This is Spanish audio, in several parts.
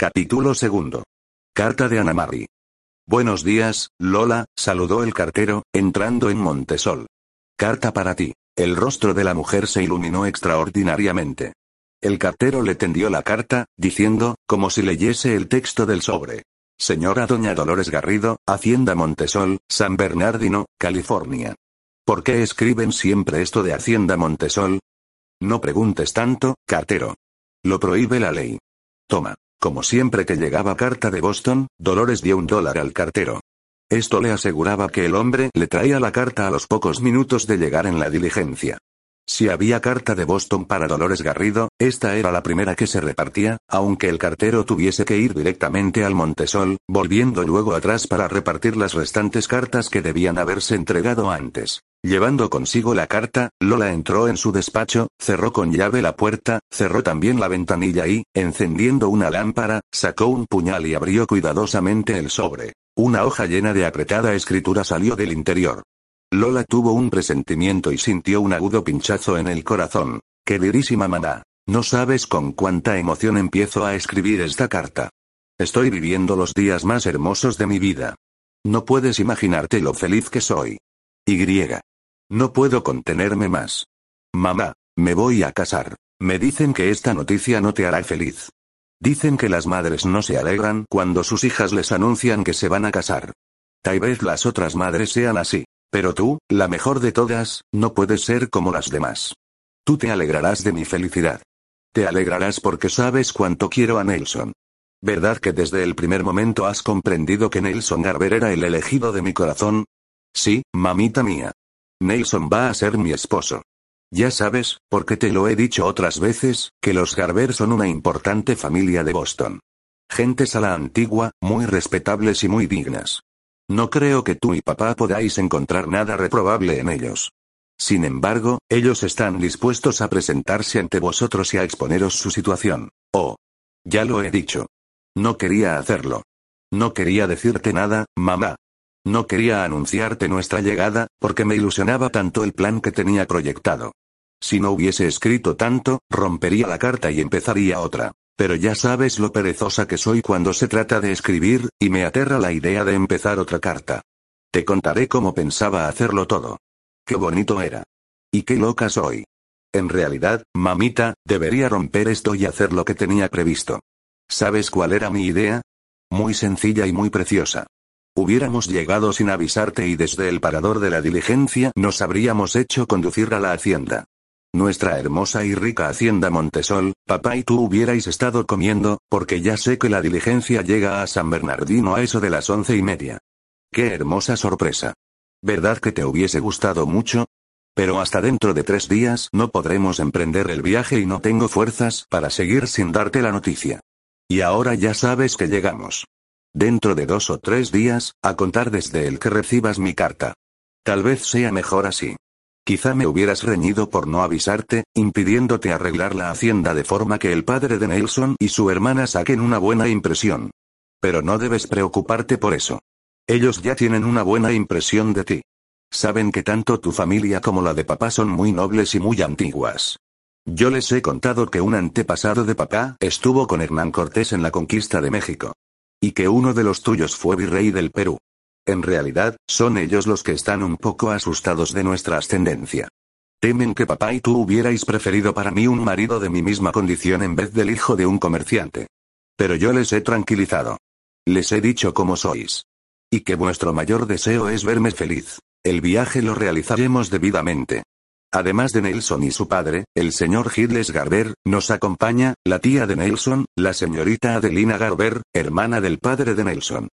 Capítulo segundo. Carta de Anamari. Buenos días, Lola, saludó el cartero, entrando en Montesol. Carta para ti. El rostro de la mujer se iluminó extraordinariamente. El cartero le tendió la carta, diciendo, como si leyese el texto del sobre. Señora Doña Dolores Garrido, Hacienda Montesol, San Bernardino, California. ¿Por qué escriben siempre esto de Hacienda Montesol? No preguntes tanto, cartero. Lo prohíbe la ley. Toma. Como siempre que llegaba carta de Boston, Dolores dio un dólar al cartero. Esto le aseguraba que el hombre le traía la carta a los pocos minutos de llegar en la diligencia. Si había carta de Boston para Dolores Garrido, esta era la primera que se repartía, aunque el cartero tuviese que ir directamente al Montesol, volviendo luego atrás para repartir las restantes cartas que debían haberse entregado antes. Llevando consigo la carta, Lola entró en su despacho, cerró con llave la puerta, cerró también la ventanilla y, encendiendo una lámpara, sacó un puñal y abrió cuidadosamente el sobre. Una hoja llena de apretada escritura salió del interior. Lola tuvo un presentimiento y sintió un agudo pinchazo en el corazón. Queridísima mamá, no sabes con cuánta emoción empiezo a escribir esta carta. Estoy viviendo los días más hermosos de mi vida. No puedes imaginarte lo feliz que soy. Y. No puedo contenerme más. Mamá, me voy a casar. Me dicen que esta noticia no te hará feliz. Dicen que las madres no se alegran cuando sus hijas les anuncian que se van a casar. Tal vez las otras madres sean así. Pero tú, la mejor de todas, no puedes ser como las demás. Tú te alegrarás de mi felicidad. Te alegrarás porque sabes cuánto quiero a Nelson. ¿Verdad que desde el primer momento has comprendido que Nelson Garber era el elegido de mi corazón? Sí, mamita mía. Nelson va a ser mi esposo. Ya sabes, porque te lo he dicho otras veces, que los Garber son una importante familia de Boston. Gentes a la antigua, muy respetables y muy dignas. No creo que tú y papá podáis encontrar nada reprobable en ellos. Sin embargo, ellos están dispuestos a presentarse ante vosotros y a exponeros su situación. Oh. Ya lo he dicho. No quería hacerlo. No quería decirte nada, mamá. No quería anunciarte nuestra llegada, porque me ilusionaba tanto el plan que tenía proyectado. Si no hubiese escrito tanto, rompería la carta y empezaría otra. Pero ya sabes lo perezosa que soy cuando se trata de escribir, y me aterra la idea de empezar otra carta. Te contaré cómo pensaba hacerlo todo. Qué bonito era. Y qué loca soy. En realidad, mamita, debería romper esto y hacer lo que tenía previsto. ¿Sabes cuál era mi idea? Muy sencilla y muy preciosa. Hubiéramos llegado sin avisarte y desde el parador de la diligencia nos habríamos hecho conducir a la hacienda. Nuestra hermosa y rica hacienda Montesol, papá y tú hubierais estado comiendo, porque ya sé que la diligencia llega a San Bernardino a eso de las once y media. Qué hermosa sorpresa. ¿Verdad que te hubiese gustado mucho? Pero hasta dentro de tres días no podremos emprender el viaje y no tengo fuerzas para seguir sin darte la noticia. Y ahora ya sabes que llegamos. Dentro de dos o tres días, a contar desde el que recibas mi carta. Tal vez sea mejor así. Quizá me hubieras reñido por no avisarte, impidiéndote arreglar la hacienda de forma que el padre de Nelson y su hermana saquen una buena impresión. Pero no debes preocuparte por eso. Ellos ya tienen una buena impresión de ti. Saben que tanto tu familia como la de papá son muy nobles y muy antiguas. Yo les he contado que un antepasado de papá estuvo con Hernán Cortés en la conquista de México. Y que uno de los tuyos fue virrey del Perú. En realidad, son ellos los que están un poco asustados de nuestra ascendencia. Temen que papá y tú hubierais preferido para mí un marido de mi misma condición en vez del hijo de un comerciante. Pero yo les he tranquilizado. Les he dicho cómo sois. Y que vuestro mayor deseo es verme feliz. El viaje lo realizaremos debidamente. Además de Nelson y su padre, el señor Gilles Garber, nos acompaña, la tía de Nelson, la señorita Adelina Garber, hermana del padre de Nelson.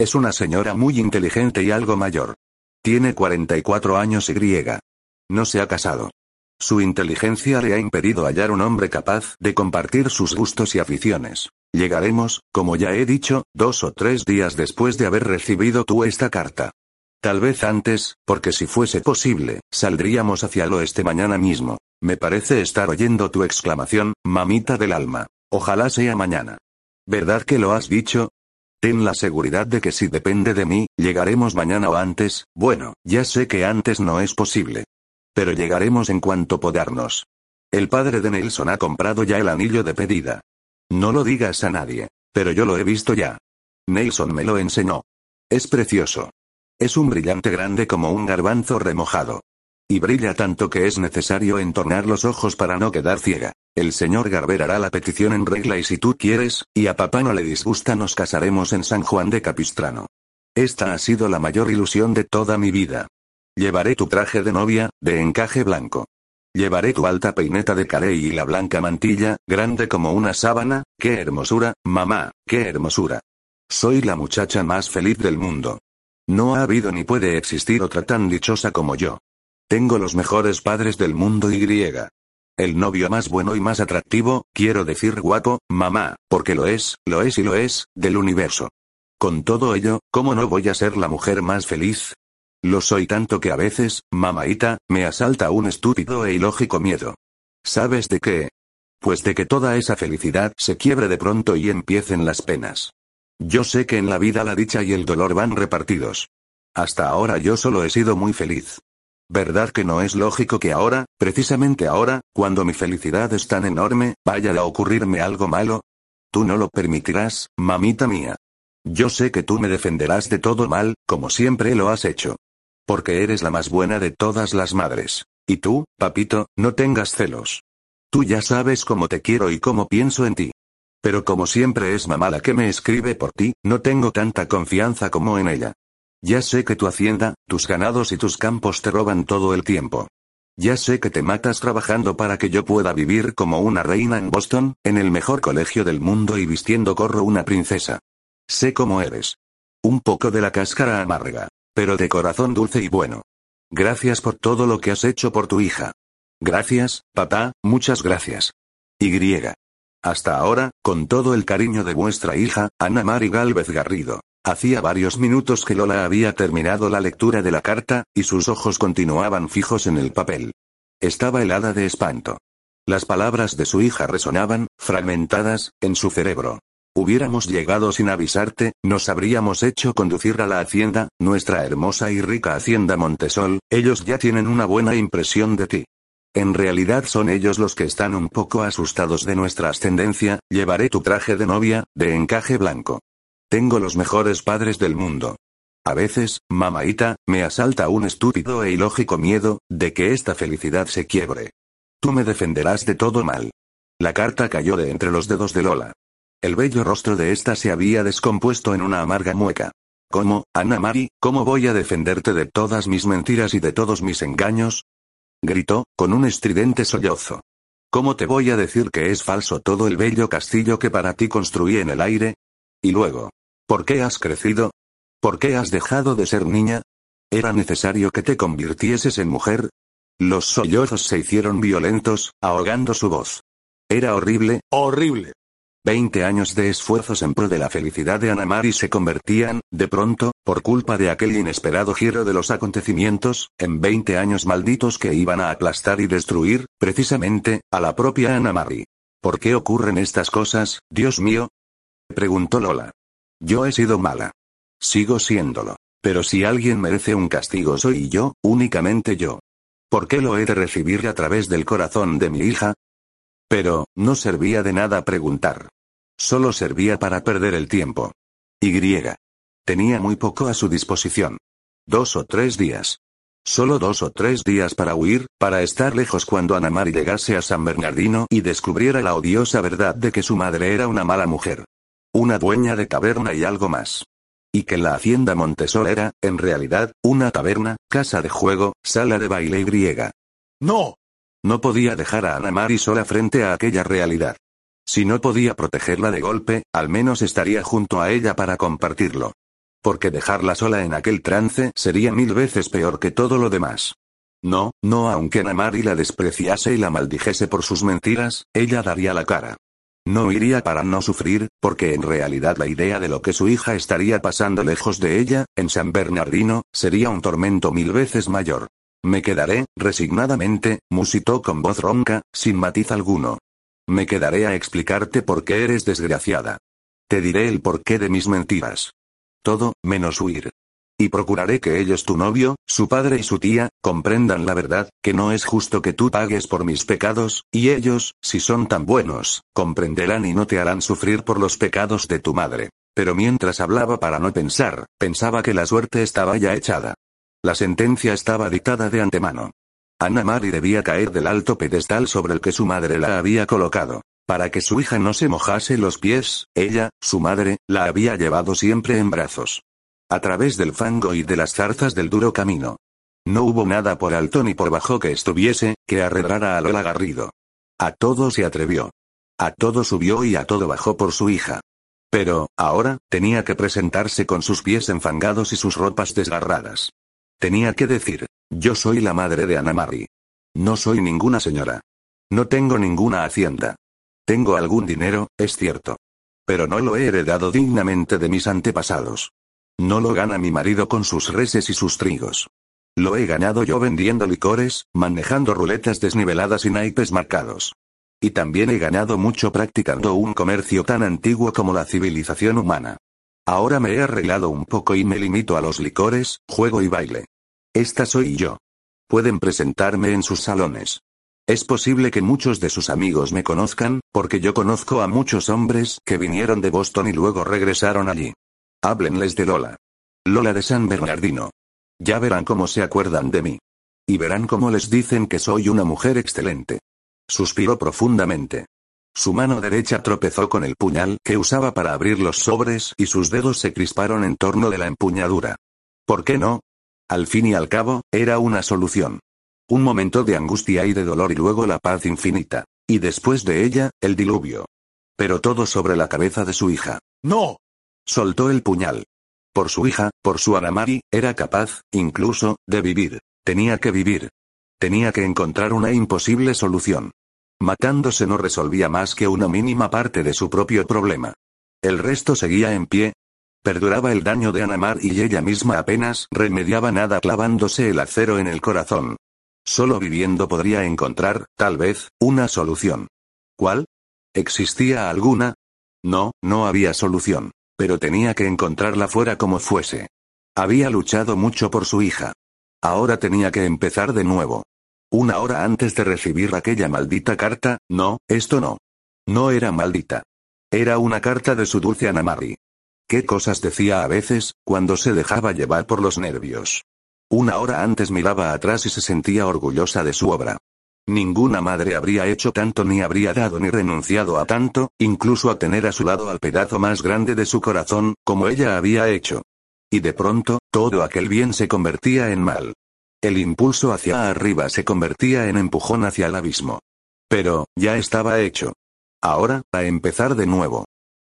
Es una señora muy inteligente y algo mayor. Tiene 44 años y griega. No se ha casado. Su inteligencia le ha impedido hallar un hombre capaz de compartir sus gustos y aficiones. Llegaremos, como ya he dicho, dos o tres días después de haber recibido tú esta carta. Tal vez antes, porque si fuese posible, saldríamos hacia el oeste mañana mismo. Me parece estar oyendo tu exclamación, mamita del alma. Ojalá sea mañana. ¿Verdad que lo has dicho? Ten la seguridad de que si depende de mí, llegaremos mañana o antes, bueno, ya sé que antes no es posible. Pero llegaremos en cuanto podamos. El padre de Nelson ha comprado ya el anillo de pedida. No lo digas a nadie. Pero yo lo he visto ya. Nelson me lo enseñó. Es precioso. Es un brillante grande como un garbanzo remojado. Y brilla tanto que es necesario entornar los ojos para no quedar ciega. El señor Garber hará la petición en regla y si tú quieres, y a papá no le disgusta nos casaremos en San Juan de Capistrano. Esta ha sido la mayor ilusión de toda mi vida. Llevaré tu traje de novia, de encaje blanco. Llevaré tu alta peineta de carey y la blanca mantilla, grande como una sábana, qué hermosura, mamá, qué hermosura. Soy la muchacha más feliz del mundo. No ha habido ni puede existir otra tan dichosa como yo. Tengo los mejores padres del mundo y griega. El novio más bueno y más atractivo, quiero decir guapo, mamá, porque lo es, lo es y lo es, del universo. Con todo ello, ¿cómo no voy a ser la mujer más feliz? Lo soy tanto que a veces, mamaita, me asalta un estúpido e ilógico miedo. ¿Sabes de qué? Pues de que toda esa felicidad se quiebre de pronto y empiecen las penas. Yo sé que en la vida la dicha y el dolor van repartidos. Hasta ahora yo solo he sido muy feliz. ¿Verdad que no es lógico que ahora, precisamente ahora, cuando mi felicidad es tan enorme, vaya a ocurrirme algo malo? Tú no lo permitirás, mamita mía. Yo sé que tú me defenderás de todo mal, como siempre lo has hecho. Porque eres la más buena de todas las madres. Y tú, papito, no tengas celos. Tú ya sabes cómo te quiero y cómo pienso en ti. Pero como siempre es mamá la que me escribe por ti, no tengo tanta confianza como en ella. Ya sé que tu hacienda, tus ganados y tus campos te roban todo el tiempo. Ya sé que te matas trabajando para que yo pueda vivir como una reina en Boston, en el mejor colegio del mundo y vistiendo corro una princesa. Sé cómo eres. Un poco de la cáscara amarga. Pero de corazón dulce y bueno. Gracias por todo lo que has hecho por tu hija. Gracias, papá, muchas gracias. Y. Hasta ahora, con todo el cariño de vuestra hija, Ana Mari Galvez Garrido. Hacía varios minutos que Lola había terminado la lectura de la carta, y sus ojos continuaban fijos en el papel. Estaba helada de espanto. Las palabras de su hija resonaban, fragmentadas, en su cerebro. Hubiéramos llegado sin avisarte, nos habríamos hecho conducir a la hacienda, nuestra hermosa y rica hacienda Montesol, ellos ya tienen una buena impresión de ti. En realidad son ellos los que están un poco asustados de nuestra ascendencia, llevaré tu traje de novia, de encaje blanco. Tengo los mejores padres del mundo. A veces, mamaita, me asalta un estúpido e ilógico miedo, de que esta felicidad se quiebre. Tú me defenderás de todo mal. La carta cayó de entre los dedos de Lola. El bello rostro de ésta se había descompuesto en una amarga mueca. ¿Cómo, Ana Mari, cómo voy a defenderte de todas mis mentiras y de todos mis engaños? gritó, con un estridente sollozo. ¿Cómo te voy a decir que es falso todo el bello castillo que para ti construí en el aire? Y luego, ¿por qué has crecido? ¿Por qué has dejado de ser niña? ¿Era necesario que te convirtieses en mujer? Los sollozos se hicieron violentos, ahogando su voz. Era horrible, horrible. Veinte años de esfuerzos en pro de la felicidad de Anamari se convertían, de pronto, por culpa de aquel inesperado giro de los acontecimientos, en veinte años malditos que iban a aplastar y destruir, precisamente, a la propia Anamari. ¿Por qué ocurren estas cosas, Dios mío? preguntó Lola. Yo he sido mala. Sigo siéndolo. Pero si alguien merece un castigo soy yo, únicamente yo. ¿Por qué lo he de recibir a través del corazón de mi hija? Pero, no servía de nada preguntar. Solo servía para perder el tiempo. Y. Tenía muy poco a su disposición. Dos o tres días. Solo dos o tres días para huir, para estar lejos cuando Anamari llegase a San Bernardino y descubriera la odiosa verdad de que su madre era una mala mujer. Una dueña de taberna y algo más. Y que la hacienda Montesor era, en realidad, una taberna, casa de juego, sala de baile y griega. ¡No! No podía dejar a Ana Mari sola frente a aquella realidad. Si no podía protegerla de golpe, al menos estaría junto a ella para compartirlo. Porque dejarla sola en aquel trance sería mil veces peor que todo lo demás. No, no aunque Ana Mari la despreciase y la maldijese por sus mentiras, ella daría la cara. No iría para no sufrir, porque en realidad la idea de lo que su hija estaría pasando lejos de ella, en San Bernardino, sería un tormento mil veces mayor. Me quedaré, resignadamente, musitó con voz ronca, sin matiz alguno. Me quedaré a explicarte por qué eres desgraciada. Te diré el porqué de mis mentiras. Todo, menos huir. Y procuraré que ellos, tu novio, su padre y su tía, comprendan la verdad, que no es justo que tú pagues por mis pecados, y ellos, si son tan buenos, comprenderán y no te harán sufrir por los pecados de tu madre. Pero mientras hablaba para no pensar, pensaba que la suerte estaba ya echada. La sentencia estaba dictada de antemano. Ana Mari debía caer del alto pedestal sobre el que su madre la había colocado. Para que su hija no se mojase los pies, ella, su madre, la había llevado siempre en brazos a través del fango y de las zarzas del duro camino. No hubo nada por alto ni por bajo que estuviese, que arredrara a Lola Garrido. A todo se atrevió. A todo subió y a todo bajó por su hija. Pero, ahora, tenía que presentarse con sus pies enfangados y sus ropas desgarradas. Tenía que decir, yo soy la madre de Ana Mari. No soy ninguna señora. No tengo ninguna hacienda. Tengo algún dinero, es cierto. Pero no lo he heredado dignamente de mis antepasados. No lo gana mi marido con sus reses y sus trigos. Lo he ganado yo vendiendo licores, manejando ruletas desniveladas y naipes marcados. Y también he ganado mucho practicando un comercio tan antiguo como la civilización humana. Ahora me he arreglado un poco y me limito a los licores, juego y baile. Esta soy yo. Pueden presentarme en sus salones. Es posible que muchos de sus amigos me conozcan, porque yo conozco a muchos hombres que vinieron de Boston y luego regresaron allí. Háblenles de Lola. Lola de San Bernardino. Ya verán cómo se acuerdan de mí. Y verán cómo les dicen que soy una mujer excelente. Suspiró profundamente. Su mano derecha tropezó con el puñal que usaba para abrir los sobres y sus dedos se crisparon en torno de la empuñadura. ¿Por qué no? Al fin y al cabo, era una solución. Un momento de angustia y de dolor y luego la paz infinita. Y después de ella, el diluvio. Pero todo sobre la cabeza de su hija. No, Soltó el puñal. Por su hija, por su Anamari, era capaz, incluso, de vivir. Tenía que vivir. Tenía que encontrar una imposible solución. Matándose no resolvía más que una mínima parte de su propio problema. El resto seguía en pie. Perduraba el daño de Anamar y ella misma apenas remediaba nada clavándose el acero en el corazón. Solo viviendo podría encontrar, tal vez, una solución. ¿Cuál? ¿Existía alguna? No, no había solución pero tenía que encontrarla fuera como fuese. Había luchado mucho por su hija. Ahora tenía que empezar de nuevo. Una hora antes de recibir aquella maldita carta, no, esto no. No era maldita. Era una carta de su dulce Anamari. ¿Qué cosas decía a veces, cuando se dejaba llevar por los nervios? Una hora antes miraba atrás y se sentía orgullosa de su obra. Ninguna madre habría hecho tanto ni habría dado ni renunciado a tanto, incluso a tener a su lado al pedazo más grande de su corazón, como ella había hecho. Y de pronto, todo aquel bien se convertía en mal. El impulso hacia arriba se convertía en empujón hacia el abismo. Pero, ya estaba hecho. Ahora, a empezar de nuevo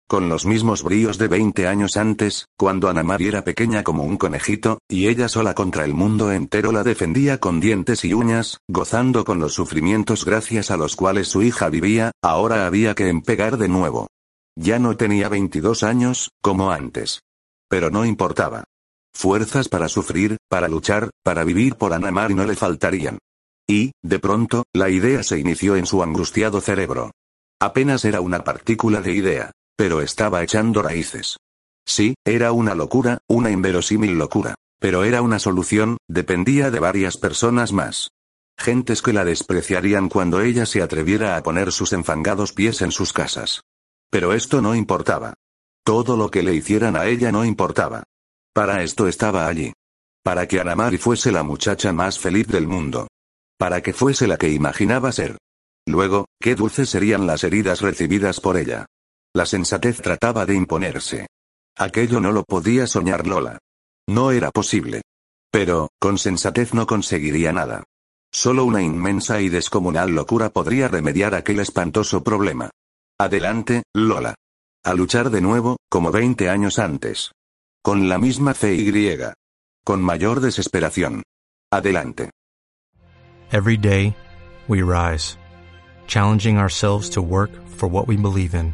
con los mismos bríos de 20 años antes, cuando Ana María era pequeña como un conejito, y ella sola contra el mundo entero la defendía con dientes y uñas, gozando con los sufrimientos gracias a los cuales su hija vivía, ahora había que empegar de nuevo. Ya no tenía 22 años, como antes. Pero no importaba. Fuerzas para sufrir, para luchar, para vivir por Ana María no le faltarían. Y, de pronto, la idea se inició en su angustiado cerebro. Apenas era una partícula de idea. Pero estaba echando raíces. Sí, era una locura, una inverosímil locura. Pero era una solución, dependía de varias personas más. Gentes que la despreciarían cuando ella se atreviera a poner sus enfangados pies en sus casas. Pero esto no importaba. Todo lo que le hicieran a ella no importaba. Para esto estaba allí. Para que Anamari fuese la muchacha más feliz del mundo. Para que fuese la que imaginaba ser. Luego, qué dulces serían las heridas recibidas por ella. La sensatez trataba de imponerse. Aquello no lo podía soñar Lola. No era posible. Pero, con sensatez no conseguiría nada. Solo una inmensa y descomunal locura podría remediar aquel espantoso problema. Adelante, Lola. A luchar de nuevo, como 20 años antes. Con la misma fe y griega. Con mayor desesperación. Adelante. Every day, we rise challenging ourselves to work for what we believe in.